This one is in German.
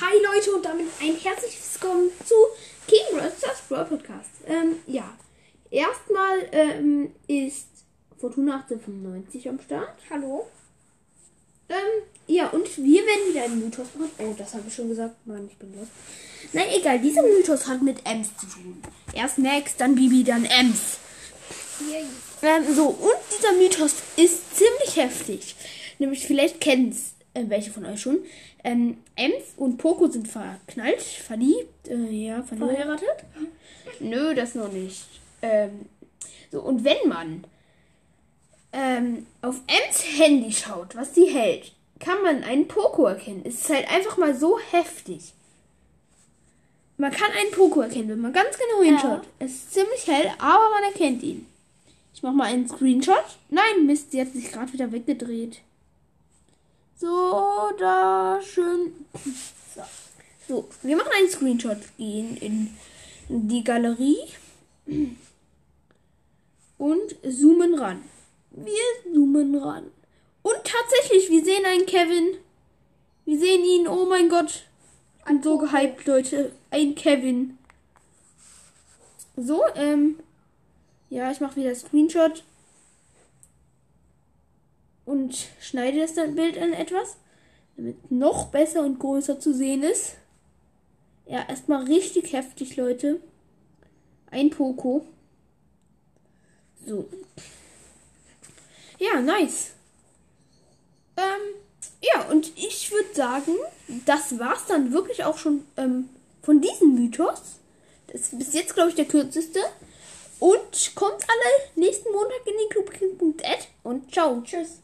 Hi Leute und damit ein herzliches Willkommen zu King Rosters Brawl Podcast. Ähm, ja, erstmal ähm, ist Fortuna 1895 am Start. Hallo. Ähm, ja, und wir werden wieder einen Mythos machen. Oh, das habe ich schon gesagt. Mann, ich bin los. Na egal, dieser Mythos hat mit Ems zu tun. Erst Max, dann Bibi, dann Ems. Ähm, so, und dieser Mythos ist ziemlich heftig. Nämlich, vielleicht kennen es äh, welche von euch schon. Ähm, Ems und Poco sind verknallt, verliebt, äh, ja, verheiratet. Nö, das noch nicht. Ähm, so, und wenn man ähm, auf Ems Handy schaut, was sie hält, kann man einen Poco erkennen. Es ist halt einfach mal so heftig. Man kann einen Poco erkennen, wenn man ganz genau hinschaut. Es ist ziemlich hell, aber man erkennt ihn. Ich mach mal einen Screenshot. Nein, Mist, sie hat sich gerade wieder weggedreht. So, da schön. So. so, wir machen einen Screenshot. Gehen in die Galerie und zoomen ran. Wir zoomen ran. Und tatsächlich, wir sehen einen Kevin. Wir sehen ihn. Oh mein Gott. An so gehypt, Leute. Ein Kevin. So, ähm. Ja, ich mache wieder Screenshot. Und schneide das Bild an etwas, damit noch besser und größer zu sehen ist. Ja, erstmal richtig heftig, Leute. Ein Poco. So. Ja, nice. Ähm, ja, und ich würde sagen, das war's dann wirklich auch schon ähm, von diesem Mythos. Das ist bis jetzt, glaube ich, der kürzeste. Und kommt alle nächsten Montag in die Club und ciao. Tschüss.